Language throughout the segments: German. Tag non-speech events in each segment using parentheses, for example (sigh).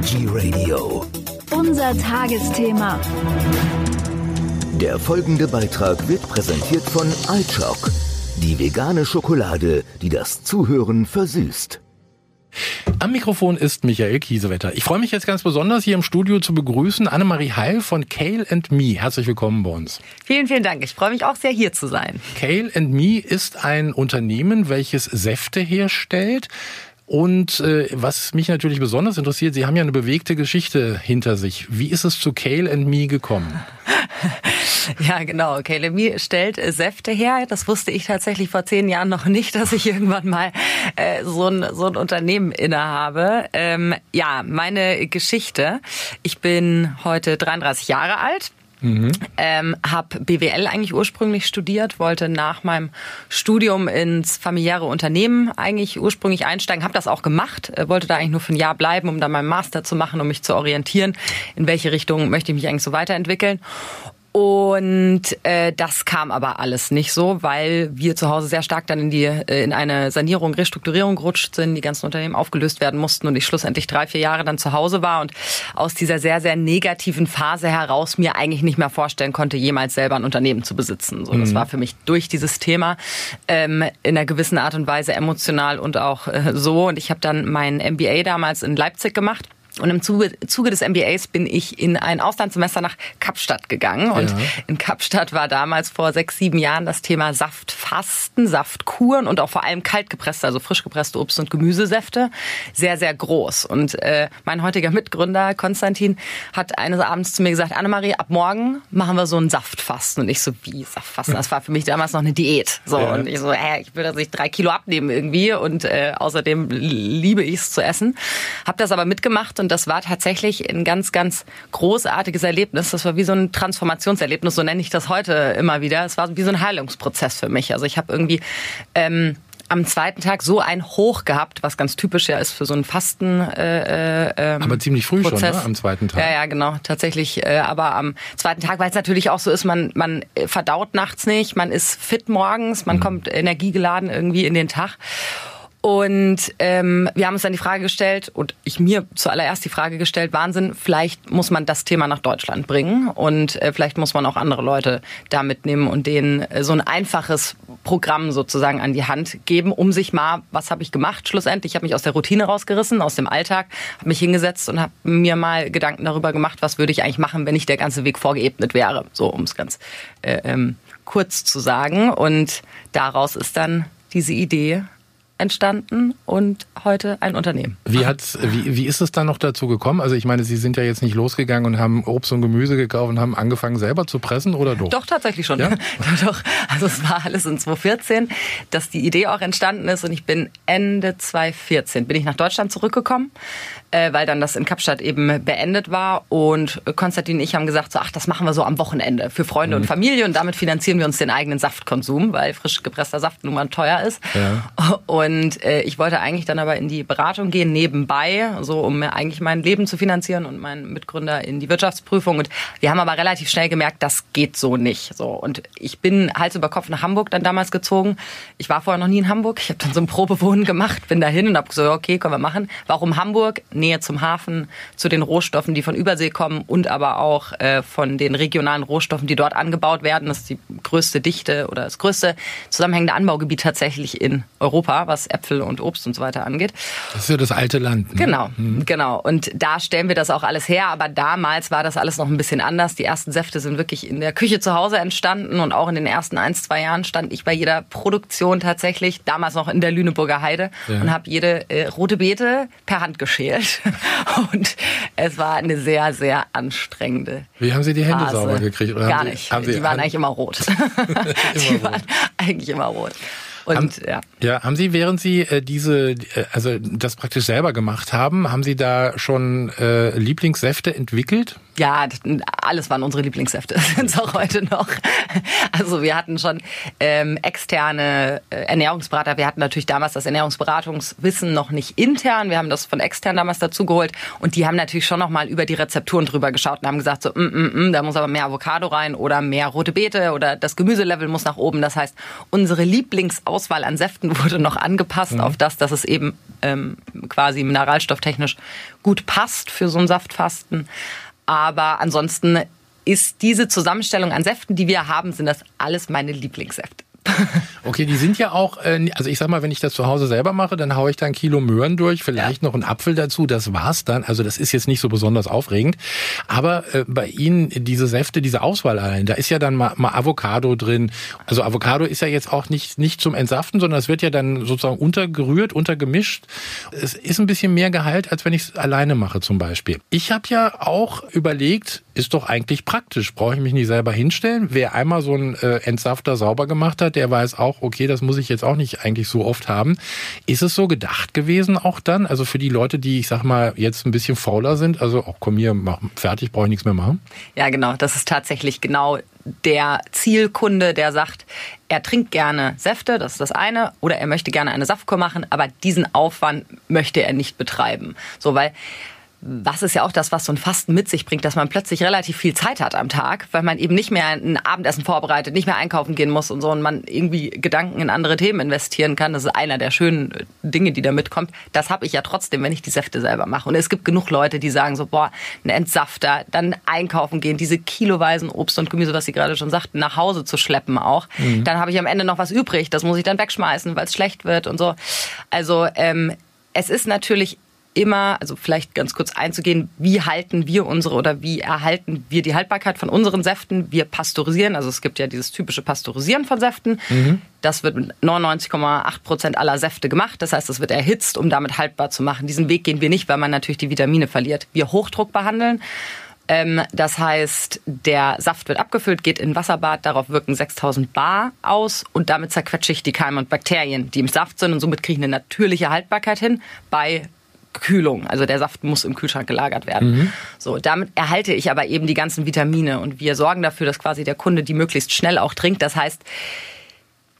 Energy Radio. Unser Tagesthema. Der folgende Beitrag wird präsentiert von iChock, die vegane Schokolade, die das Zuhören versüßt. Am Mikrofon ist Michael Kiesewetter. Ich freue mich jetzt ganz besonders, hier im Studio zu begrüßen Annemarie Heil von Kale Me. Herzlich willkommen bei uns. Vielen, vielen Dank. Ich freue mich auch sehr, hier zu sein. Kale Me ist ein Unternehmen, welches Säfte herstellt. Und äh, was mich natürlich besonders interessiert, Sie haben ja eine bewegte Geschichte hinter sich. Wie ist es zu Kale and Me gekommen? (laughs) Ja, genau. Kale Me stellt Säfte her. Das wusste ich tatsächlich vor zehn Jahren noch nicht, (laughs) dass ich irgendwann mal äh, so, ein, so ein Unternehmen innehabe. Ähm, ja, meine Geschichte. Ich bin heute 33 Jahre alt Mhm. Ähm, habe BWL eigentlich ursprünglich studiert, wollte nach meinem Studium ins familiäre Unternehmen eigentlich ursprünglich einsteigen, habe das auch gemacht, äh, wollte da eigentlich nur für ein Jahr bleiben, um dann meinen Master zu machen, um mich zu orientieren, in welche Richtung möchte ich mich eigentlich so weiterentwickeln. Und äh, das kam aber alles nicht so, weil wir zu Hause sehr stark dann in die äh, in eine Sanierung, Restrukturierung gerutscht sind, die ganzen Unternehmen aufgelöst werden mussten und ich schlussendlich drei, vier Jahre dann zu Hause war und aus dieser sehr, sehr negativen Phase heraus mir eigentlich nicht mehr vorstellen konnte, jemals selber ein Unternehmen zu besitzen. So, das mhm. war für mich durch dieses Thema ähm, in einer gewissen Art und Weise emotional und auch äh, so. Und ich habe dann mein MBA damals in Leipzig gemacht und im Zuge, Zuge, des MBAs bin ich in ein Auslandssemester nach Kapstadt gegangen. Und ja. in Kapstadt war damals vor sechs, sieben Jahren das Thema Saftfasten, Saftkuren und auch vor allem kaltgepresste, also frisch gepresste Obst- und Gemüsesäfte sehr, sehr groß. Und äh, mein heutiger Mitgründer Konstantin hat eines Abends zu mir gesagt, Annemarie, ab morgen machen wir so ein Saftfasten. Und ich so, wie Saftfasten? Das war für mich damals noch eine Diät. So ja. Und ich so, hä, ich will, dass ich drei Kilo abnehmen irgendwie. Und äh, außerdem liebe ich es zu essen. Hab das aber mitgemacht und das war tatsächlich ein ganz, ganz großartiges Erlebnis. Das war wie so ein Transformationserlebnis, so nenne ich das heute immer wieder. Es war wie so ein Heilungsprozess für mich. Also ich habe irgendwie ähm, am zweiten Tag so ein Hoch gehabt, was ganz typisch ja ist für so einen Fasten. Äh, äh, ähm, aber ziemlich früh Prozess. schon, ne? am zweiten Tag. Ja, ja, genau, tatsächlich. Äh, aber am zweiten Tag, weil es natürlich auch so ist, man man verdaut nachts nicht, man ist fit morgens, man mhm. kommt energiegeladen irgendwie in den Tag. Und ähm, wir haben uns dann die Frage gestellt, und ich mir zuallererst die Frage gestellt, Wahnsinn, vielleicht muss man das Thema nach Deutschland bringen und äh, vielleicht muss man auch andere Leute da mitnehmen und denen äh, so ein einfaches Programm sozusagen an die Hand geben, um sich mal, was habe ich gemacht schlussendlich? Ich habe mich aus der Routine rausgerissen, aus dem Alltag, habe mich hingesetzt und habe mir mal Gedanken darüber gemacht, was würde ich eigentlich machen, wenn nicht der ganze Weg vorgeebnet wäre, so um es ganz äh, ähm, kurz zu sagen. Und daraus ist dann diese Idee entstanden und heute ein Unternehmen. Wie, hat's, wie, wie ist es dann noch dazu gekommen? Also ich meine, Sie sind ja jetzt nicht losgegangen und haben Obst und Gemüse gekauft und haben angefangen selber zu pressen oder doch? Doch, tatsächlich schon. Ja? (laughs) doch, doch. Also es war alles in 2014, dass die Idee auch entstanden ist und ich bin Ende 2014 bin ich nach Deutschland zurückgekommen äh, weil dann das in Kapstadt eben beendet war. Und Konstantin und ich haben gesagt, so, ach, das machen wir so am Wochenende für Freunde mhm. und Familie und damit finanzieren wir uns den eigenen Saftkonsum, weil frisch gepresster Saft nun mal teuer ist. Ja. Und äh, ich wollte eigentlich dann aber in die Beratung gehen, nebenbei, so um mir eigentlich mein Leben zu finanzieren und meinen Mitgründer in die Wirtschaftsprüfung. Und wir haben aber relativ schnell gemerkt, das geht so nicht. So Und ich bin Hals über Kopf nach Hamburg dann damals gezogen. Ich war vorher noch nie in Hamburg. Ich habe dann so ein Probewohnen gemacht, bin dahin und habe gesagt, okay, können wir machen. Warum Hamburg? Nähe zum Hafen, zu den Rohstoffen, die von Übersee kommen und aber auch äh, von den regionalen Rohstoffen, die dort angebaut werden. Das ist die größte Dichte oder das größte zusammenhängende Anbaugebiet tatsächlich in Europa, was Äpfel und Obst und so weiter angeht. Das ist ja das alte Land. Ne? Genau, mhm. genau. Und da stellen wir das auch alles her. Aber damals war das alles noch ein bisschen anders. Die ersten Säfte sind wirklich in der Küche zu Hause entstanden und auch in den ersten ein, zwei Jahren stand ich bei jeder Produktion tatsächlich, damals noch in der Lüneburger Heide ja. und habe jede äh, rote Beete per Hand geschält. (laughs) Und es war eine sehr, sehr anstrengende. Wie haben Sie die Hände Phase. sauber gekriegt? Oder Gar nicht. Sie, die waren eigentlich immer rot. (laughs) immer die rot. waren eigentlich immer rot. Und, haben, ja. ja, haben Sie, während Sie äh, diese, äh, also das praktisch selber gemacht haben, haben Sie da schon äh, Lieblingssäfte entwickelt? Ja, alles waren unsere Lieblingssäfte, (laughs) sind es auch heute noch. Also wir hatten schon ähm, externe äh, Ernährungsberater. Wir hatten natürlich damals das Ernährungsberatungswissen noch nicht intern. Wir haben das von extern damals dazugeholt und die haben natürlich schon noch mal über die Rezepturen drüber geschaut und haben gesagt so, mm, mm, mm, da muss aber mehr Avocado rein oder mehr rote Beete oder das Gemüselevel muss nach oben. Das heißt, unsere Lieblingsauswahl an Säften (laughs) wurde noch angepasst mhm. auf das, dass es eben ähm, quasi mineralstofftechnisch gut passt für so ein Saftfasten. Aber ansonsten ist diese Zusammenstellung an Säften, die wir haben, sind das alles meine Lieblingssäfte. (laughs) Okay, die sind ja auch, äh, also ich sag mal, wenn ich das zu Hause selber mache, dann haue ich da ein Kilo Möhren durch, vielleicht ja. noch einen Apfel dazu, das war's dann. Also das ist jetzt nicht so besonders aufregend. Aber äh, bei Ihnen diese Säfte, diese Auswahl allein, da ist ja dann mal, mal Avocado drin. Also Avocado ist ja jetzt auch nicht, nicht zum Entsaften, sondern es wird ja dann sozusagen untergerührt, untergemischt. Es ist ein bisschen mehr Gehalt, als wenn ich es alleine mache zum Beispiel. Ich habe ja auch überlegt, ist doch eigentlich praktisch. Brauche ich mich nicht selber hinstellen. Wer einmal so einen äh, Entsafter sauber gemacht hat, der weiß auch, okay, das muss ich jetzt auch nicht eigentlich so oft haben. Ist es so gedacht gewesen auch dann? Also für die Leute, die, ich sag mal, jetzt ein bisschen fauler sind, also auch komm hier, mach, fertig, brauche ich nichts mehr machen? Ja, genau. Das ist tatsächlich genau der Zielkunde, der sagt, er trinkt gerne Säfte, das ist das eine, oder er möchte gerne eine Saftkur machen, aber diesen Aufwand möchte er nicht betreiben. So, weil was ist ja auch das, was so ein Fasten mit sich bringt, dass man plötzlich relativ viel Zeit hat am Tag, weil man eben nicht mehr ein Abendessen vorbereitet, nicht mehr einkaufen gehen muss und so und man irgendwie Gedanken in andere Themen investieren kann. Das ist einer der schönen Dinge, die da mitkommt. Das habe ich ja trotzdem, wenn ich die Säfte selber mache. Und es gibt genug Leute, die sagen so, boah, ein Entsafter, dann einkaufen gehen, diese kiloweisen Obst und Gemüse, was Sie gerade schon sagten, nach Hause zu schleppen auch. Mhm. Dann habe ich am Ende noch was übrig, das muss ich dann wegschmeißen, weil es schlecht wird und so. Also ähm, es ist natürlich immer, also vielleicht ganz kurz einzugehen, wie halten wir unsere oder wie erhalten wir die Haltbarkeit von unseren Säften? Wir pasteurisieren, also es gibt ja dieses typische Pasteurisieren von Säften. Mhm. Das wird mit 99,8 Prozent aller Säfte gemacht. Das heißt, das wird erhitzt, um damit haltbar zu machen. Diesen Weg gehen wir nicht, weil man natürlich die Vitamine verliert. Wir Hochdruck behandeln. Ähm, das heißt, der Saft wird abgefüllt, geht in Wasserbad, darauf wirken 6000 Bar aus und damit zerquetsche ich die Keime und Bakterien, die im Saft sind und somit kriege ich eine natürliche Haltbarkeit hin bei Kühlung. Also der Saft muss im Kühlschrank gelagert werden. Mhm. So, damit erhalte ich aber eben die ganzen Vitamine und wir sorgen dafür, dass quasi der Kunde die möglichst schnell auch trinkt. Das heißt,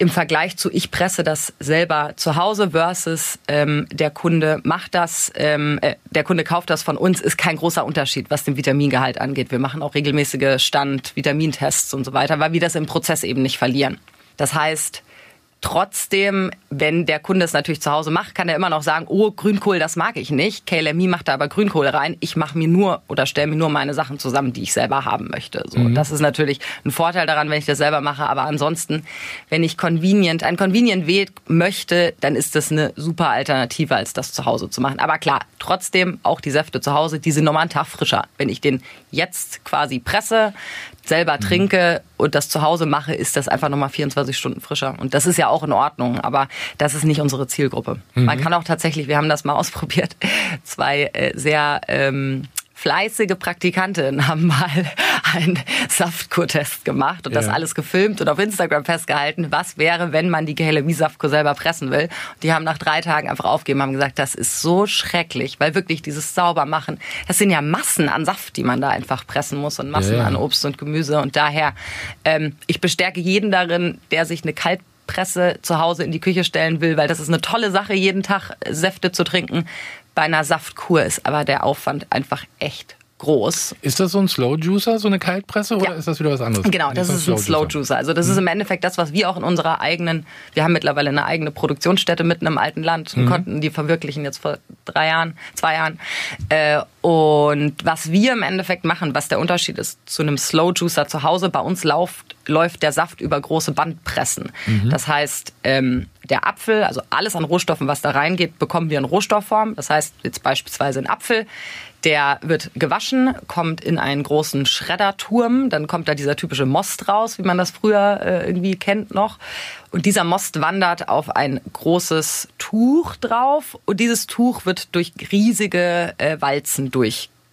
im Vergleich zu ich presse das selber zu Hause versus ähm, der Kunde macht das, ähm, äh, der Kunde kauft das von uns, ist kein großer Unterschied, was den Vitamingehalt angeht. Wir machen auch regelmäßige Stand, Vitamintests und so weiter, weil wir das im Prozess eben nicht verlieren. Das heißt, Trotzdem, wenn der Kunde es natürlich zu Hause macht, kann er immer noch sagen, oh, Grünkohl, das mag ich nicht. KLMI macht da aber Grünkohl rein. Ich mache mir nur oder stelle mir nur meine Sachen zusammen, die ich selber haben möchte. So, mhm. Das ist natürlich ein Vorteil daran, wenn ich das selber mache. Aber ansonsten, wenn ich convenient, ein convenient Weg möchte, dann ist das eine super Alternative, als das zu Hause zu machen. Aber klar, trotzdem auch die Säfte zu Hause, die sind nochmal einen Tag frischer. Wenn ich den jetzt quasi presse, selber mhm. trinke und das zu Hause mache, ist das einfach nochmal 24 Stunden frischer. Und das ist ja auch in Ordnung, aber das ist nicht unsere Zielgruppe. Mhm. Man kann auch tatsächlich, wir haben das mal (laughs) ausprobiert, zwei äh, sehr ähm, fleißige Praktikanten haben mal einen (laughs) Saftkurtest gemacht und ja. das alles gefilmt und auf Instagram festgehalten, was wäre, wenn man die Gehelemi-Saftkur selber pressen will. Die haben nach drei Tagen einfach aufgegeben, haben gesagt, das ist so schrecklich, weil wirklich dieses Saubermachen, das sind ja Massen an Saft, die man da einfach pressen muss und Massen ja. an Obst und Gemüse und daher, ähm, ich bestärke jeden darin, der sich eine kalt Presse zu Hause in die Küche stellen will, weil das ist eine tolle Sache, jeden Tag Säfte zu trinken. Bei einer Saftkur ist aber der Aufwand einfach echt groß. Ist das so ein Slow Juicer, so eine Kaltpresse, oder ja. ist das wieder was anderes? Genau, das ist ein Slow Juicer. Also das mhm. ist im Endeffekt das, was wir auch in unserer eigenen, wir haben mittlerweile eine eigene Produktionsstätte mitten im alten Land und mhm. konnten die verwirklichen jetzt vor drei Jahren, zwei Jahren. Äh, und was wir im Endeffekt machen, was der Unterschied ist zu einem Slow Juicer zu Hause, bei uns läuft, läuft der Saft über große Bandpressen. Mhm. Das heißt, ähm, der Apfel, also alles an Rohstoffen, was da reingeht, bekommen wir in Rohstoffform. Das heißt, jetzt beispielsweise ein Apfel, der wird gewaschen, kommt in einen großen Schredderturm, dann kommt da dieser typische Most raus, wie man das früher äh, irgendwie kennt noch. Und dieser Most wandert auf ein großes Tuch drauf und dieses Tuch wird durch riesige äh, Walzen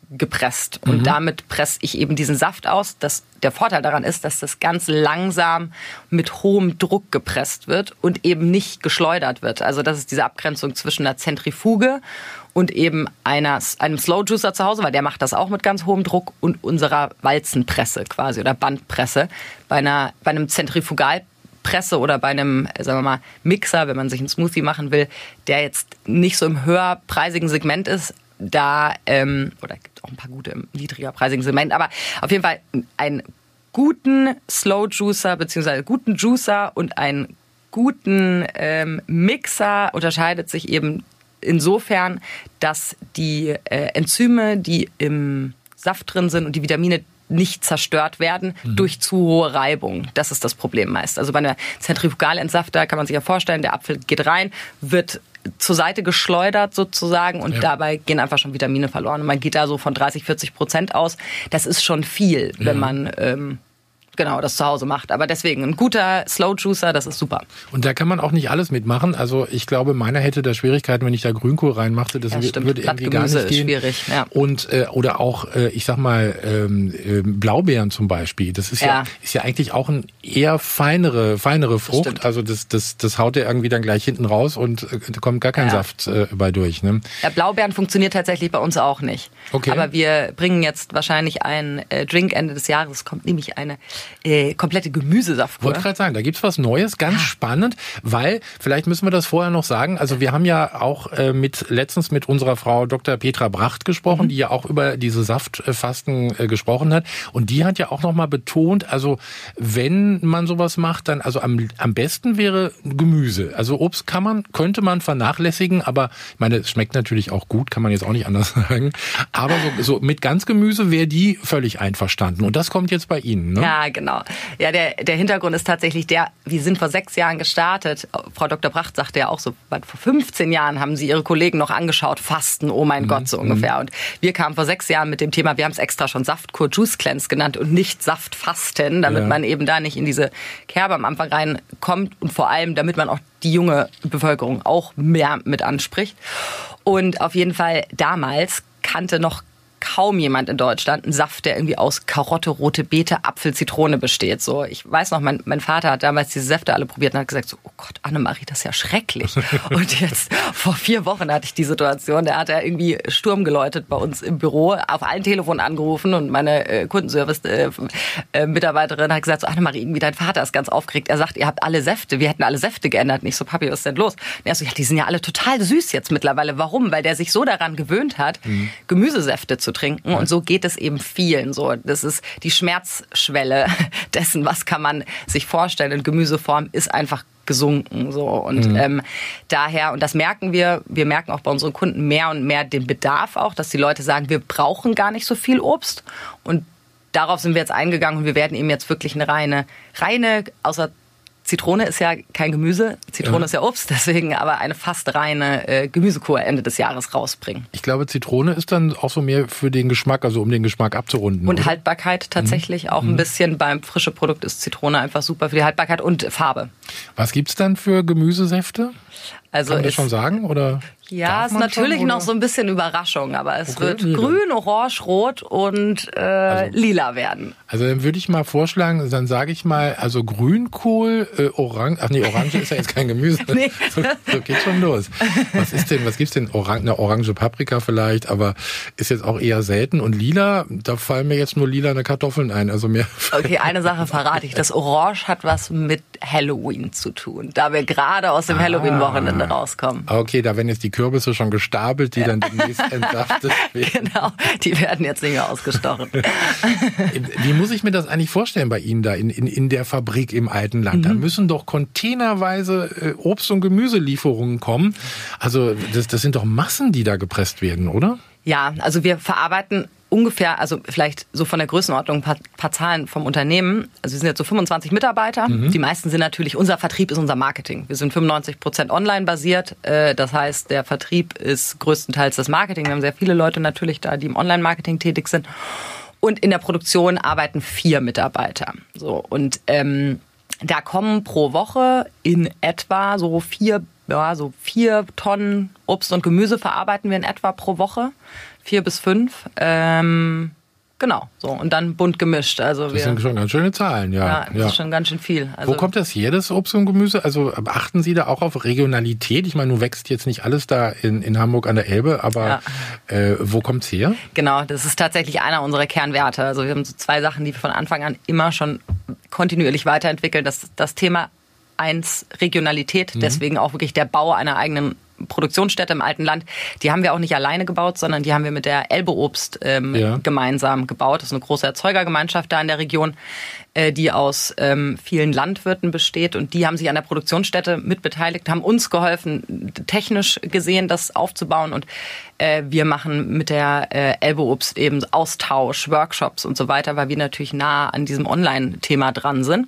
durchgepresst. Und mhm. damit presse ich eben diesen Saft aus. Das, der Vorteil daran ist, dass das ganz langsam mit hohem Druck gepresst wird und eben nicht geschleudert wird. Also das ist diese Abgrenzung zwischen einer Zentrifuge und eben einer, einem Slow Juicer zu Hause, weil der macht das auch mit ganz hohem Druck und unserer Walzenpresse quasi oder Bandpresse. Bei, einer, bei einem Zentrifugalpresse oder bei einem, sagen wir mal, Mixer, wenn man sich einen Smoothie machen will, der jetzt nicht so im höherpreisigen Segment ist, da, ähm, oder gibt auch ein paar gute im niedrigerpreisigen Segment, aber auf jeden Fall einen guten Slow Juicer beziehungsweise guten Juicer und einen guten ähm, Mixer unterscheidet sich eben insofern, dass die äh, Enzyme, die im Saft drin sind und die Vitamine nicht zerstört werden mhm. durch zu hohe Reibung. Das ist das Problem meist. Also bei einer Zentrifugalentsafter kann man sich ja vorstellen, der Apfel geht rein, wird zur Seite geschleudert sozusagen und ja. dabei gehen einfach schon Vitamine verloren. Und man geht da so von 30, 40 Prozent aus. Das ist schon viel, wenn ja. man ähm, genau das zu Hause macht. Aber deswegen ein guter Slow Juicer, das ist super. Und da kann man auch nicht alles mitmachen. Also ich glaube, meiner hätte da Schwierigkeiten, wenn ich da Grünkohl reinmachte. Das ja, würde irgendwie gar nicht gehen. schwierig. Ja. Und äh, oder auch, äh, ich sag mal, ähm, äh, Blaubeeren zum Beispiel. Das ist ja. ja. ist ja eigentlich auch ein eher feinere feinere Frucht. Das also das das das haut er irgendwie dann gleich hinten raus und äh, da kommt gar kein ja. Saft äh, bei durch. Ne? Ja, Blaubeeren funktioniert tatsächlich bei uns auch nicht. Okay. Aber wir bringen jetzt wahrscheinlich einen äh, Drink Ende des Jahres. Es kommt nämlich eine äh, komplette Gemüsesaft. Wollte gerade sagen, da gibt's was Neues, ganz ah. spannend, weil vielleicht müssen wir das vorher noch sagen. Also wir haben ja auch äh, mit letztens mit unserer Frau Dr. Petra Bracht gesprochen, mhm. die ja auch über diese Saftfasten äh, gesprochen hat und die hat ja auch noch mal betont, also wenn man sowas macht, dann also am, am besten wäre Gemüse. Also Obst kann man könnte man vernachlässigen, aber ich meine, es schmeckt natürlich auch gut, kann man jetzt auch nicht anders (laughs) sagen. Aber so, so mit ganz Gemüse wäre die völlig einverstanden und das kommt jetzt bei Ihnen, ne? Ja, genau. Ja, der, der Hintergrund ist tatsächlich der, wir sind vor sechs Jahren gestartet. Frau Dr. Bracht sagte ja auch so, vor 15 Jahren haben sie ihre Kollegen noch angeschaut, Fasten, oh mein mhm. Gott, so ungefähr. Mhm. Und wir kamen vor sechs Jahren mit dem Thema, wir haben es extra schon Saftkur Juice Cleanse genannt und nicht Saftfasten, damit ja. man eben da nicht in diese Kerbe am Anfang reinkommt und vor allem, damit man auch die junge Bevölkerung auch mehr mit anspricht. Und auf jeden Fall damals kannte noch kaum jemand in Deutschland einen Saft, der irgendwie aus Karotte, rote Beete, Apfel, Zitrone besteht. So, ich weiß noch, mein, mein Vater hat damals diese Säfte alle probiert und hat gesagt, so, oh Gott, Annemarie, das ist ja schrecklich. (laughs) und jetzt vor vier Wochen hatte ich die Situation, der hat ja irgendwie Sturm geläutet bei uns im Büro, auf allen Telefonen angerufen und meine äh, Kundenservice-Mitarbeiterin äh, äh, hat gesagt, so Annemarie, irgendwie dein Vater ist ganz aufgeregt. Er sagt, ihr habt alle Säfte, wir hätten alle Säfte geändert. Nicht so, Papi, was ist denn los? Und er so, ja, die sind ja alle total süß jetzt mittlerweile. Warum? Weil der sich so daran gewöhnt hat, mhm. Gemüsesäfte zu trinken. Und so geht es eben vielen. So, das ist die Schmerzschwelle (laughs) dessen, was kann man sich vorstellen in Gemüseform, ist einfach gesunken so und mhm. ähm, daher und das merken wir wir merken auch bei unseren Kunden mehr und mehr den Bedarf auch dass die Leute sagen wir brauchen gar nicht so viel Obst und darauf sind wir jetzt eingegangen und wir werden eben jetzt wirklich eine reine reine außer Zitrone ist ja kein Gemüse, Zitrone ja. ist ja Obst, (laughs) deswegen aber eine fast reine äh, Gemüsekur Ende des Jahres rausbringen. Ich glaube, Zitrone ist dann auch so mehr für den Geschmack, also um den Geschmack abzurunden. Und oder? Haltbarkeit tatsächlich mhm. auch ein mhm. bisschen. Beim frischen Produkt ist Zitrone einfach super für die Haltbarkeit und Farbe. Was gibt's dann für Gemüsesäfte? Also Kann man das schon sagen? Oder ja, ist natürlich schon, noch so ein bisschen Überraschung, aber es okay, wird grün, orange, rot und äh, also, lila werden. Also dann würde ich mal vorschlagen, dann sage ich mal, also Grünkohl, äh, Orange, ach nee, Orange ist ja jetzt kein Gemüse. (laughs) nee. (laughs) so, so geht schon los. Was ist denn, was gibt's denn? Orang eine orange Paprika vielleicht, aber ist jetzt auch eher selten. Und lila, da fallen mir jetzt nur lila eine Kartoffeln ein, also mehr. (laughs) Okay, eine Sache verrate ich. Das Orange hat was mit Halloween zu tun, da wir gerade aus dem ah. Halloween-Wochenende rauskommen. Okay, da werden jetzt die Kürbisse schon gestapelt, die dann demnächst (laughs) entsaftet werden. Genau, die werden jetzt nicht mehr ausgestochen. Wie muss ich mir das eigentlich vorstellen bei Ihnen da in, in, in der Fabrik im alten Land? Mhm. Da müssen doch containerweise äh, Obst- und Gemüselieferungen kommen. Also das, das sind doch Massen, die da gepresst werden, oder? Ja, also wir verarbeiten ungefähr, also vielleicht so von der Größenordnung ein paar, paar Zahlen vom Unternehmen. Also wir sind jetzt so 25 Mitarbeiter. Mhm. Die meisten sind natürlich, unser Vertrieb ist unser Marketing. Wir sind 95 Prozent online basiert. Äh, das heißt, der Vertrieb ist größtenteils das Marketing. Wir haben sehr viele Leute natürlich da, die im Online-Marketing tätig sind. Und in der Produktion arbeiten vier Mitarbeiter. So und ähm, da kommen pro Woche in etwa so vier, ja, so vier Tonnen Obst und Gemüse verarbeiten wir in etwa pro Woche vier bis fünf. Ähm, Genau, so und dann bunt gemischt. Also Das wir, sind schon ganz schöne Zahlen, ja. ja, das ist schon ganz schön viel. Also Wo kommt das her, das Obst und Gemüse? Also achten Sie da auch auf Regionalität? Ich meine, nun wächst jetzt nicht alles da in, in Hamburg an der Elbe, aber äh, wo kommt's her? Genau, das ist tatsächlich einer unserer Kernwerte. Also wir haben so zwei Sachen, die wir von Anfang an immer schon kontinuierlich weiterentwickeln. Das, das Thema eins Regionalität, Mhm. deswegen auch wirklich der Bau einer eigenen Produktionsstätte im alten Land. Die haben wir auch nicht alleine gebaut, sondern die haben wir mit der Elbe Obst ähm, Ja. gemeinsam gebaut. Das ist eine große Erzeugergemeinschaft da in der Region, äh, die aus ähm, vielen Landwirten besteht. Und die haben sich an der Produktionsstätte mitbeteiligt, haben uns geholfen, technisch gesehen das aufzubauen. Und äh, wir machen mit der äh, Elbe Obst eben Austausch, Workshops und so weiter, weil wir natürlich nah an diesem Online-Thema dran sind.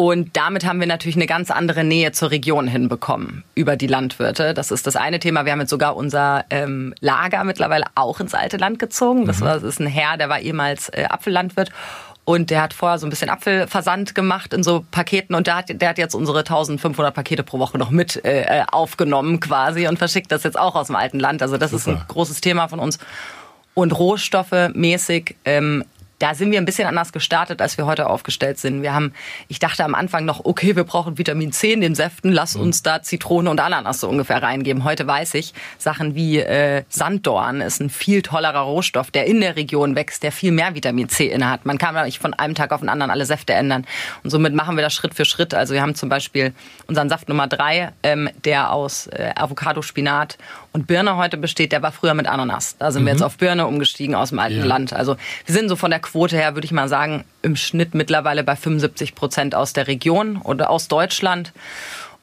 Und damit haben wir natürlich eine ganz andere Nähe zur Region hinbekommen über die Landwirte. Das ist das eine Thema. Wir haben jetzt sogar unser ähm, Lager mittlerweile auch ins alte Land gezogen. Das, war, das ist ein Herr, der war ehemals äh, Apfellandwirt. Und der hat vorher so ein bisschen Apfelversand gemacht in so Paketen und der hat, der hat jetzt unsere 1500 Pakete pro Woche noch mit äh, aufgenommen quasi und verschickt das jetzt auch aus dem alten Land. Also das ist ein Super. großes Thema von uns. Und Rohstoffe mäßig, ähm, da sind wir ein bisschen anders gestartet, als wir heute aufgestellt sind. Wir haben, ich dachte am Anfang noch, okay, wir brauchen Vitamin C in den Säften, lass uns da Zitrone und Ananas so ungefähr reingeben. Heute weiß ich, Sachen wie äh, Sanddorn ist ein viel tollerer Rohstoff, der in der Region wächst, der viel mehr Vitamin C inne hat. Man kann da nicht von einem Tag auf den anderen alle Säfte ändern. Und somit machen wir das Schritt für Schritt. Also wir haben zum Beispiel unseren Saft Nummer drei, ähm, der aus äh, Avocado, Spinat und Birne heute besteht, der war früher mit Ananas. Da sind wir jetzt auf Birne umgestiegen aus dem alten Ja. Land. Also wir sind so von der Quote her, würde ich mal sagen, im Schnitt mittlerweile bei 75 Prozent aus der Region oder aus Deutschland.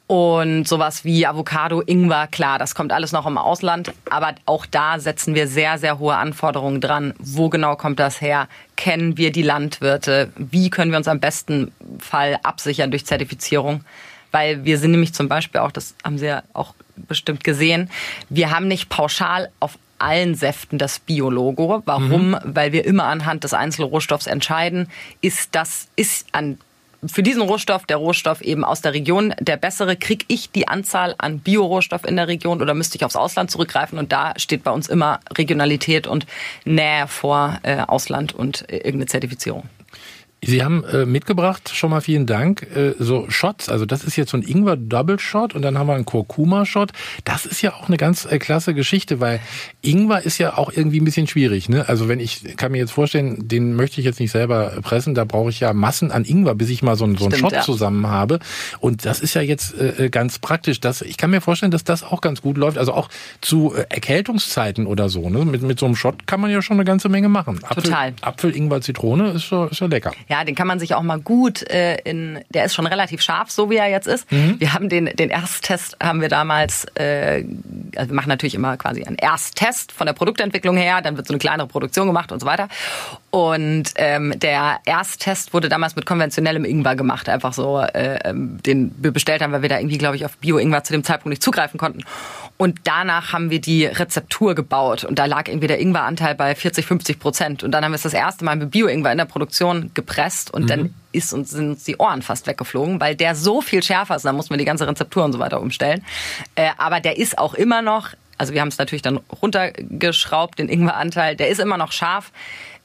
Und sowas wie Avocado, Ingwer, klar, das kommt alles noch im Ausland. Aber auch da setzen wir sehr, sehr hohe Anforderungen dran. Wo genau kommt das her? Kennen wir die Landwirte? Wie können wir uns am besten Fall absichern durch Zertifizierung? Weil wir sind nämlich zum Beispiel auch, das haben Sie ja auch bestimmt gesehen, wir haben nicht pauschal auf allen Säften das Biologo. Warum? Weil wir immer anhand des Einzelrohstoffs entscheiden, ist das, ist an für diesen Rohstoff, der Rohstoff eben aus der Region, der bessere, kriege ich die Anzahl an Biorohstoff in der Region oder müsste ich aufs Ausland zurückgreifen? Und da steht bei uns immer Regionalität und Nähe vor äh, Ausland und äh, irgendeine Zertifizierung. Sie haben äh, mitgebracht, schon mal vielen Dank, äh, so Shots. Also das ist jetzt so ein Ingwer Double Shot und dann haben wir einen Kurkuma Shot. Das ist ja auch eine ganz äh, klasse Geschichte, weil Ingwer ist ja auch irgendwie ein bisschen schwierig. Ne? Also wenn ich kann mir jetzt vorstellen, den möchte ich jetzt nicht selber pressen, da brauche ich ja Massen an Ingwer, bis ich mal so, einen- so einen Stimmt, Shot ja. zusammen habe. Und das ist ja jetzt äh, ganz praktisch. Das, ich kann mir vorstellen, dass das auch ganz gut läuft. Also auch zu äh, Erkältungszeiten oder so. Ne? Mit, mit so einem Shot kann man ja schon eine ganze Menge machen. Apfel, Total. Apfel, Ingwer, Zitrone ist ja, ist ja lecker. Ja, den kann man sich auch mal gut äh, in, der ist schon relativ scharf, so wie er jetzt ist. Wir haben den, den Ersttest haben wir damals, äh, also wir machen natürlich immer quasi einen Ersttest von der Produktentwicklung her, dann wird so eine kleinere Produktion gemacht und so weiter. Und ähm, der Ersttest wurde damals mit konventionellem Ingwer gemacht, einfach so, äh, ähm, den wir bestellt haben, weil wir da irgendwie, glaube ich, auf Bio-Ingwer zu dem Zeitpunkt nicht zugreifen konnten. Und danach haben wir die Rezeptur gebaut und da lag irgendwie der Ingweranteil bei 40, 50 Prozent. Und dann haben wir es das erste Mal mit Bio-Ingwer in der Produktion gepresst und dann ist uns, sind uns die Ohren fast weggeflogen, weil der so viel schärfer ist. Da mussten wir die ganze Rezeptur und so weiter umstellen. Äh, aber der ist auch immer noch, also wir haben es natürlich dann runtergeschraubt, den Ingweranteil, der ist immer noch scharf.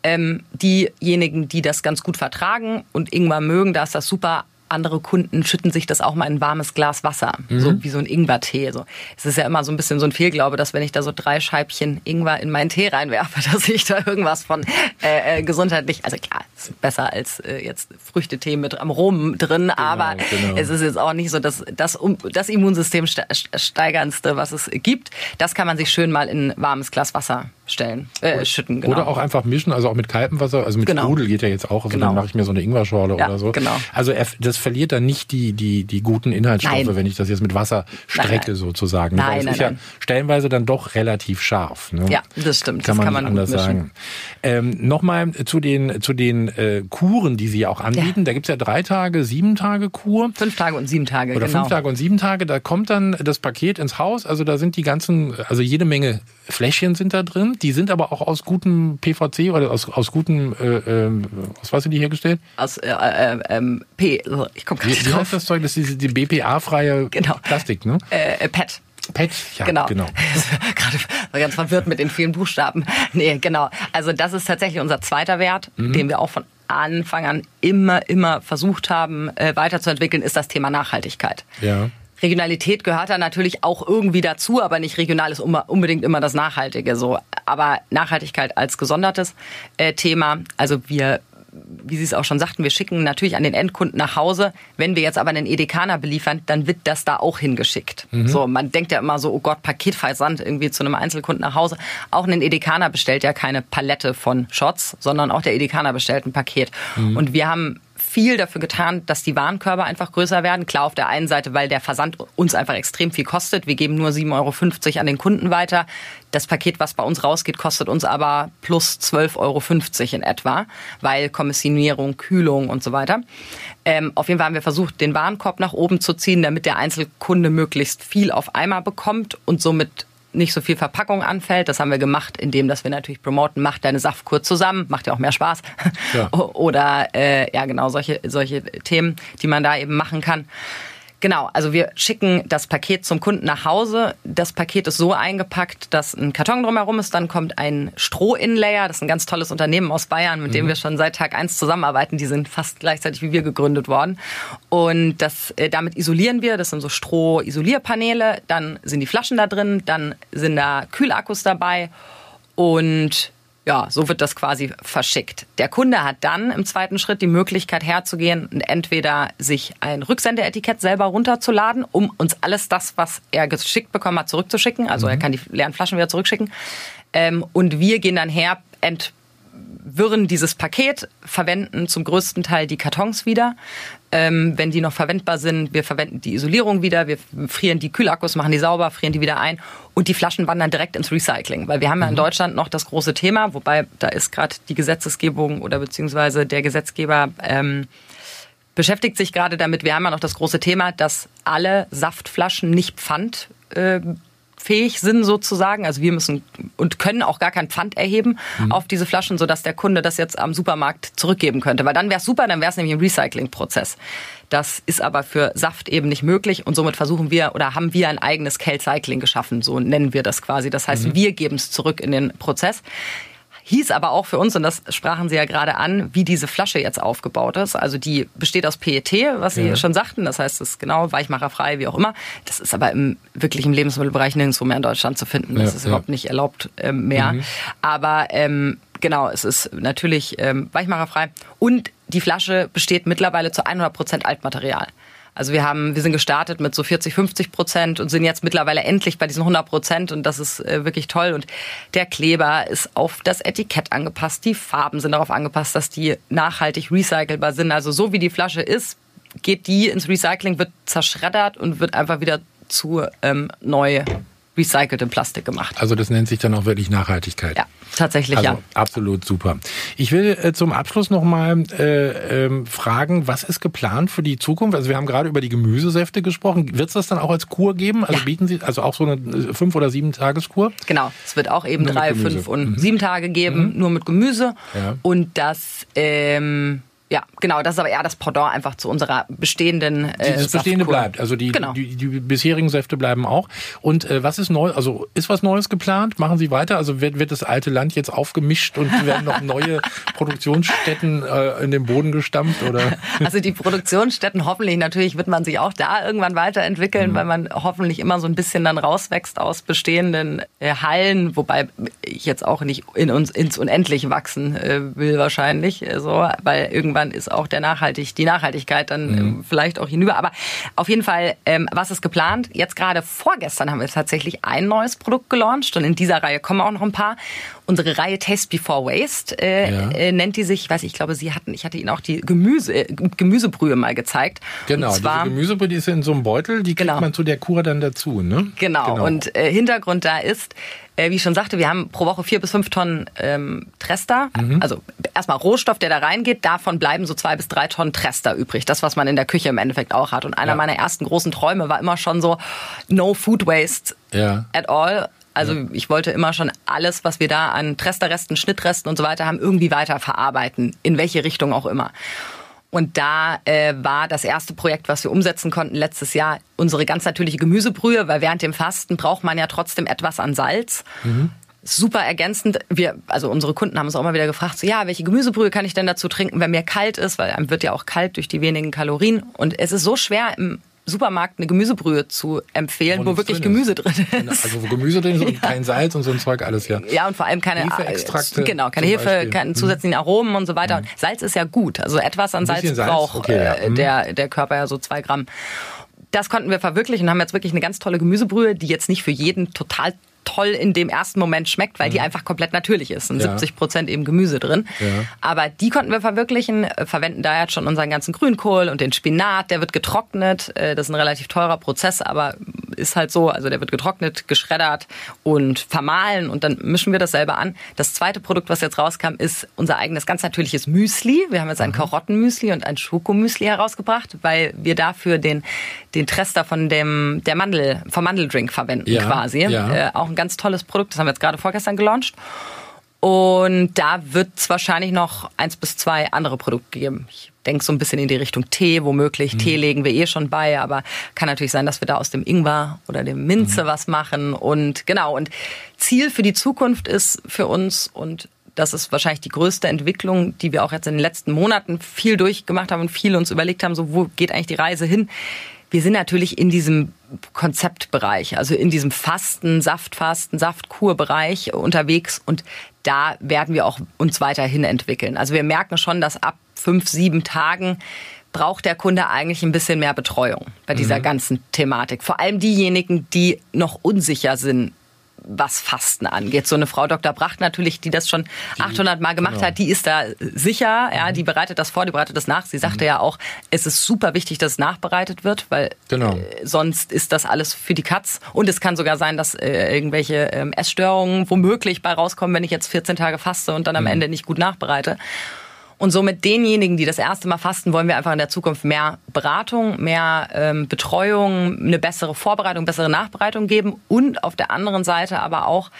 Ähm, diejenigen, die das ganz gut vertragen und Ingwer mögen, da ist das super. Andere Kunden schütten sich das auch mal in ein warmes Glas Wasser, so wie so ein Ingwertee. So. Es ist ja immer so ein bisschen so ein Fehlglaube, dass wenn ich da so drei Scheibchen Ingwer in meinen Tee reinwerfe, (laughs) dass ich da irgendwas von äh, äh, gesundheitlich, also klar, ist besser als äh, jetzt Früchtetee mit Aromen drin, aber genau. es ist jetzt auch nicht so dass das, um, das Immunsystem ste- steigerndste, was es gibt. Das kann man sich schön mal in warmes Glas Wasser stellen, äh, schütten. Genau. Oder auch einfach mischen, also auch mit kaltem Wasser, also mit Genau. Sprudel geht ja jetzt auch. Also Genau. dann mache ich mir so eine Ingwerschorle Ja, oder so. genau. Also das verliert dann nicht die, die, die guten Inhaltsstoffe, Nein. wenn ich das jetzt mit Wasser strecke nein. sozusagen. Nein, Weil es nein, ist ja nein. stellenweise dann doch relativ scharf. Ne? Ja, das stimmt. Kann Das man kann man anders sagen. Ähm, Nochmal zu den, zu den äh, Kuren, die Sie auch anbieten. Da gibt's ja drei Tage, sieben Tage Kur. Fünf Tage und sieben Tage, Oder genau. fünf Tage und sieben Tage, da kommt dann das Paket ins Haus. Also da sind die ganzen, also jede Menge Fläschchen sind da drin. Die sind aber auch aus gutem PVC oder aus, aus gutem, äh, aus was sind die hergestellt? Aus äh, äh, ähm, P, ich komme Wie, nicht wie drauf. heißt das Zeug? Das ist die BPA-freie Genau. Plastik, ne? Äh, äh, PET. PET, ja, genau. genau. (laughs) Gerade ganz verwirrt mit den vielen Buchstaben. Nee, genau. Also das ist tatsächlich unser zweiter Wert, mhm. den wir auch von Anfang an immer, immer versucht haben, äh, weiterzuentwickeln, ist das Thema Nachhaltigkeit. Ja. Regionalität gehört da natürlich auch irgendwie dazu, aber nicht regional ist unbedingt immer das Nachhaltige so. Aber Nachhaltigkeit als gesondertes äh, Thema. Also wir wie Sie es auch schon sagten, wir schicken natürlich an den Endkunden nach Hause. Wenn wir jetzt aber einen Edekaner beliefern, dann wird das da auch hingeschickt. Mhm. So, man denkt ja immer so, oh Gott, Paketversand irgendwie zu einem Einzelkunden nach Hause. Auch ein Edekaner bestellt ja keine Palette von Shots, sondern auch der Edekaner bestellt ein Paket. Mhm. Und wir haben viel dafür getan, dass die Warenkörbe einfach größer werden. Klar, auf der einen Seite, weil der Versand uns einfach extrem viel kostet. Wir geben nur 7,50 Euro an den Kunden weiter. Das Paket, was bei uns rausgeht, kostet uns aber plus 12,50 Euro in etwa, weil Kommissionierung, Kühlung und so weiter. Ähm, auf jeden Fall haben wir versucht, den Warenkorb nach oben zu ziehen, damit der Einzelkunde möglichst viel auf einmal bekommt und somit nicht so viel Verpackung anfällt. Das haben wir gemacht, indem dass wir natürlich promoten, mach deine Saftkur zusammen, macht ja auch mehr Spaß. Ja. (laughs) Oder äh, ja genau solche solche Themen, die man da eben machen kann. Genau, also wir schicken das Paket zum Kunden nach Hause. Das Paket ist so eingepackt, dass ein Karton drumherum ist. Dann kommt ein Stroh-Inlayer. Das ist ein ganz tolles Unternehmen aus Bayern, mit mhm. dem wir schon seit Tag eins zusammenarbeiten. Die sind fast gleichzeitig wie wir gegründet worden. Und das, äh, damit isolieren wir. Das sind so Stroh-Isolierpaneele. Dann sind die Flaschen da drin. Dann sind da Kühlakkus dabei. Und ja, so wird das quasi verschickt. Der Kunde hat dann im zweiten Schritt die Möglichkeit herzugehen und entweder sich ein Rücksendeetikett selber runterzuladen, um uns alles das, was er geschickt bekommen hat, zurückzuschicken. Also mhm. er kann die leeren Flaschen wieder zurückschicken. Ähm, und wir gehen dann her, ent wirren dieses Paket, verwenden zum größten Teil die Kartons wieder. Ähm, wenn die noch verwendbar sind, wir verwenden die Isolierung wieder, wir frieren die Kühlakkus, machen die sauber, frieren die wieder ein und die Flaschen wandern direkt ins Recycling. Weil wir haben ja in mhm. Deutschland noch das große Thema, wobei da ist gerade die Gesetzesgebung oder beziehungsweise der Gesetzgeber ähm, beschäftigt sich gerade damit. Wir haben ja noch das große Thema, dass alle Saftflaschen nicht Pfand äh, fähig sind sozusagen. Also wir müssen und können auch gar kein Pfand erheben mhm. auf diese Flaschen, sodass der Kunde das jetzt am Supermarkt zurückgeben könnte. Weil dann wäre es super, dann wäre es nämlich ein Recyclingprozess. Das ist aber für Saft eben nicht möglich und somit versuchen wir oder haben wir ein eigenes Kel-Cycling geschaffen, so nennen wir das quasi. Das heißt, mhm. wir geben es zurück in den Prozess. Hieß aber auch für uns, und das sprachen Sie ja gerade an, wie diese Flasche jetzt aufgebaut ist. Also die besteht aus PET, was Sie ja. schon sagten. Das heißt, es ist genau weichmacherfrei, wie auch immer. Das ist aber im wirklich im Lebensmittelbereich nirgendwo mehr in Deutschland zu finden. Das ja, ist überhaupt nicht erlaubt äh, mehr. Mhm. Aber ähm, genau, es ist natürlich ähm, weichmacherfrei. Und die Flasche besteht mittlerweile zu 100 Prozent Altmaterial. Also wir haben, wir sind gestartet mit so 40, 50 Prozent und sind jetzt mittlerweile endlich bei diesen 100 Prozent und das ist äh, wirklich toll. Und der Kleber ist auf das Etikett angepasst, die Farben sind darauf angepasst, dass die nachhaltig recycelbar sind. Also so wie die Flasche ist, geht die ins Recycling, wird zerschreddert und wird einfach wieder zu ähm, neu recyceltem Plastik gemacht. Also das nennt sich dann auch wirklich Nachhaltigkeit. Ja, tatsächlich also, ja. Absolut super. Ich will äh, zum Abschluss nochmal äh, ähm, fragen, was ist geplant für die Zukunft? Also wir haben gerade über die Gemüsesäfte gesprochen. Wird es das dann auch als Kur geben? Also ja. bieten Sie also auch so eine äh, fünf oder sieben Tageskur? Genau, es wird auch eben nur drei, fünf und mhm. sieben Tage geben, mhm. nur mit Gemüse. Ja. Und das ähm, ja, genau, das ist aber eher das Pendant einfach zu unserer bestehenden äh, Das bestehende bleibt, also die, genau. die, die, bisherigen Säfte bleiben auch. Und äh, was ist neu, also ist was Neues geplant? Machen Sie weiter? Also wird, wird das alte Land jetzt aufgemischt und (laughs) werden noch neue Produktionsstätten äh, in den Boden gestampft? Oder? (laughs) Also die Produktionsstätten hoffentlich, natürlich wird man sich auch da irgendwann weiterentwickeln, mhm. weil man hoffentlich immer so ein bisschen dann rauswächst aus bestehenden äh, Hallen, wobei ich jetzt auch nicht in uns ins Unendliche wachsen äh, will wahrscheinlich, äh, so, weil irgendwann dann ist auch der Nachhaltig, die Nachhaltigkeit dann mhm. Ähm, vielleicht auch hinüber. Aber auf jeden Fall, ähm, was ist geplant? Jetzt gerade vorgestern haben wir tatsächlich ein neues Produkt gelauncht und in dieser Reihe kommen auch noch ein paar. Unsere Reihe Taste Before Waste äh, ja. äh, nennt die sich, ich weiß ich glaube, Sie hatten, ich hatte Ihnen auch die Gemüse, äh, Gemüsebrühe mal gezeigt. Genau, zwar, diese Gemüsebrühe, die ist in so einem Beutel, die kriegt genau. man zu der Kur dann dazu, ne? Genau, genau. und äh, Hintergrund da ist, äh, wie ich schon sagte, wir haben pro Woche vier bis fünf Tonnen ähm, Trester. Mhm. Also erstmal Rohstoff, der da reingeht. Davon bleiben so zwei bis drei Tonnen Trester übrig. Das, was man in der Küche im Endeffekt auch hat. Und einer ja. meiner ersten großen Träume war immer schon so, no food waste ja. at all. Also ja. ich wollte immer schon alles, was wir da an Tresterresten, Schnittresten und so weiter haben, irgendwie weiter verarbeiten. In welche Richtung auch immer. Und da äh, war das erste Projekt, was wir umsetzen konnten letztes Jahr, unsere ganz natürliche Gemüsebrühe, weil während dem Fasten braucht man ja trotzdem etwas an Salz. Mhm super ergänzend. Wir, also unsere Kunden haben uns auch immer wieder gefragt, so, ja, welche Gemüsebrühe kann ich denn dazu trinken, wenn mir kalt ist, weil einem wird ja auch kalt durch die wenigen Kalorien. Und es ist so schwer im Supermarkt eine Gemüsebrühe zu empfehlen, wo, wo wirklich Gemüse drin genau, ist. Also wo Gemüse drin ist und (laughs) ja. kein Salz und so ein Zeug alles, ja. Ja, und vor allem keine Hefeextrakte. Genau, keine Hefe, Beispiel. keine mhm. zusätzlichen Aromen und so weiter. Mhm. Salz ist ja gut. Also etwas an Salz, Salz, braucht okay, ja. äh, mhm. der, der Körper ja so zwei Gramm. Das konnten wir verwirklichen und haben jetzt wirklich eine ganz tolle Gemüsebrühe, die jetzt nicht für jeden total toll in dem ersten Moment schmeckt, weil mhm. die einfach komplett natürlich ist. Und ja. 70 Prozent eben Gemüse drin. Ja. Aber die konnten wir verwirklichen, äh, verwenden da jetzt schon unseren ganzen Grünkohl und den Spinat. Der wird getrocknet. Äh, das ist ein relativ teurer Prozess, aber ist halt so. Also der wird getrocknet, geschreddert und vermahlen und dann mischen wir das selber an. Das zweite Produkt, was jetzt rauskam, ist unser eigenes ganz natürliches Müsli. Wir haben jetzt ein mhm. Karottenmüsli und ein Schokomüsli herausgebracht, weil wir dafür den, den Trester von dem, der Mandel, vom Mandeldrink verwenden ja. quasi. Äh, auch ein ganz tolles Produkt. Das haben wir jetzt gerade vorgestern gelauncht. Und da wird es wahrscheinlich noch eins bis zwei andere Produkte geben. Ich denke so ein bisschen in die Richtung Tee, womöglich. Mhm. Tee legen wir eh schon bei, aber kann natürlich sein, dass wir da aus dem Ingwer oder dem Minze mhm. was machen. Und genau, und Ziel für die Zukunft ist für uns und das ist wahrscheinlich die größte Entwicklung, die wir auch jetzt in den letzten Monaten viel durchgemacht haben und viel uns überlegt haben, so wo geht eigentlich die Reise hin? Wir sind natürlich in diesem Konzeptbereich, also in diesem Fasten, Saftfasten, Saftkurbereich unterwegs und da werden wir auch uns weiterhin entwickeln. Also wir merken schon, dass ab fünf, sieben Tagen braucht der Kunde eigentlich ein bisschen mehr Betreuung bei dieser mhm. ganzen Thematik. Vor allem diejenigen, die noch unsicher sind, was Fasten angeht. So eine Frau Dr. Bracht natürlich, die das schon die, 800 Mal gemacht genau. hat, die ist da sicher, ja, mhm. die bereitet das vor, die bereitet das nach. Sie sagte mhm. ja auch, es ist super wichtig, dass es nachbereitet wird, weil genau. äh, sonst ist das alles für die Katz. Und es kann sogar sein, dass äh, irgendwelche äh, Essstörungen womöglich bei rauskommen, wenn ich jetzt 14 Tage faste und dann am mhm. Ende nicht gut nachbereite. Und somit denjenigen, die das erste Mal fasten, wollen wir einfach in der Zukunft mehr Beratung, mehr ähm, Betreuung, eine bessere Vorbereitung, bessere Nachbereitung geben und auf der anderen Seite aber auch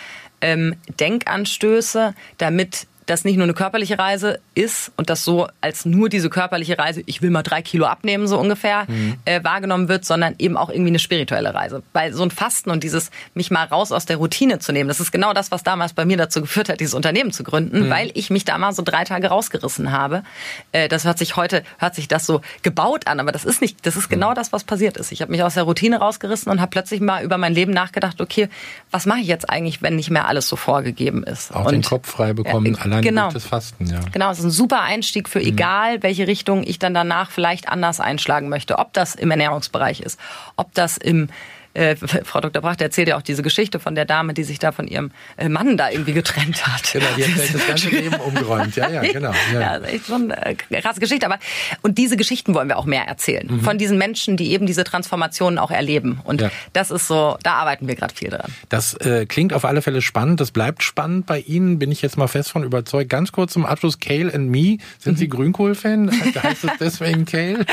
ähm, Denkanstöße, damit das nicht nur eine körperliche Reise ist und das so als nur diese körperliche Reise, ich will mal drei Kilo abnehmen, so ungefähr, mhm. äh, wahrgenommen wird, sondern eben auch irgendwie eine spirituelle Reise. Weil so ein Fasten und dieses mich mal raus aus der Routine zu nehmen, das ist genau das, was damals bei mir dazu geführt hat, dieses Unternehmen zu gründen, mhm. weil ich mich da mal so drei Tage rausgerissen habe. Äh, das hört sich heute, hört sich das so gebaut an, aber das ist nicht, das ist genau mhm. das, was passiert ist. Ich habe mich aus der Routine rausgerissen und habe plötzlich mal über mein Leben nachgedacht, okay, was mache ich jetzt eigentlich, wenn nicht mehr alles so vorgegeben ist? Auch und, den Kopf frei bekommen, äh, allein genau. durch das Fasten, ja. Genau, es ist ein super Einstieg für mhm. egal, welche Richtung ich dann danach vielleicht anders einschlagen möchte. Ob das im Ernährungsbereich ist, ob das im äh, (laughs) Frau Dr. Bracht erzählt ja auch diese Geschichte von der Dame, die sich da von ihrem äh, Mann da irgendwie getrennt hat. Genau, die hat das ganze Leben umgeräumt. Ja, ja, (laughs) genau. Ja, ja echt schon eine krasse Geschichte. Aber und diese Geschichten wollen wir auch mehr erzählen mhm. von diesen Menschen, die eben diese Transformationen auch erleben. Und ja. das ist so, da arbeiten wir gerade viel dran. Das äh, klingt auf alle Fälle spannend. Das bleibt spannend bei Ihnen. Bin ich jetzt mal fest von überzeugt. Ganz kurz zum Abschluss: Kale and Me. Sind Sie mhm. Grünkohl-Fan? (laughs) Heißt es deswegen Kale?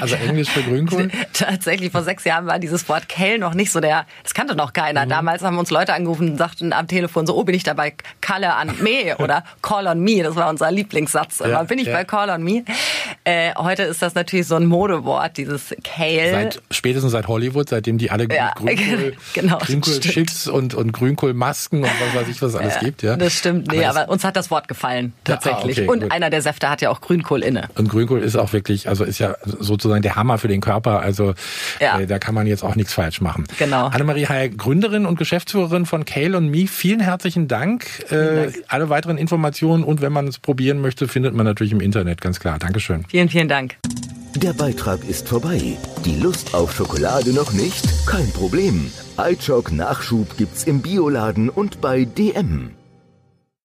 Also Englisch für Grünkohl? Tatsächlich vor sechs Jahren war dieses Wort Kale Kale noch nicht so der, das kannte noch keiner. Mhm. Damals haben uns Leute angerufen und sagten am Telefon so, oh, bin ich dabei Kalle an me (laughs) oder Call on me. Das war unser Lieblingssatz. Ja, bin ich ja. bei Call on me? Äh, heute ist das natürlich so ein Modewort, dieses Kale. Seit, spätestens seit Hollywood, seitdem die alle ja, Grünkohl, (laughs) genau, Grünkohl-Chips und, und Grünkohlmasken und was weiß ich, was alles gibt. Ja. Das stimmt, nee, aber, aber, uns hat das Wort gefallen, tatsächlich. Ah, okay, und gut. einer der Säfte hat ja auch Grünkohl inne. Und Grünkohl ist auch wirklich, also ist ja sozusagen der Hammer für den Körper. Also äh, da kann man jetzt auch nichts falsch falsch machen. Genau. Annemarie Heil, Gründerin und Geschäftsführerin von Kale und Me, vielen herzlichen Dank. Vielen Dank. Äh, alle weiteren Informationen und wenn man es probieren möchte, findet man natürlich im Internet, ganz klar. Dankeschön. Vielen, vielen Dank. Der Beitrag ist vorbei. Die Lust auf Schokolade noch nicht? Kein Problem. iChock Nachschub gibt's im Bioladen und bei DM.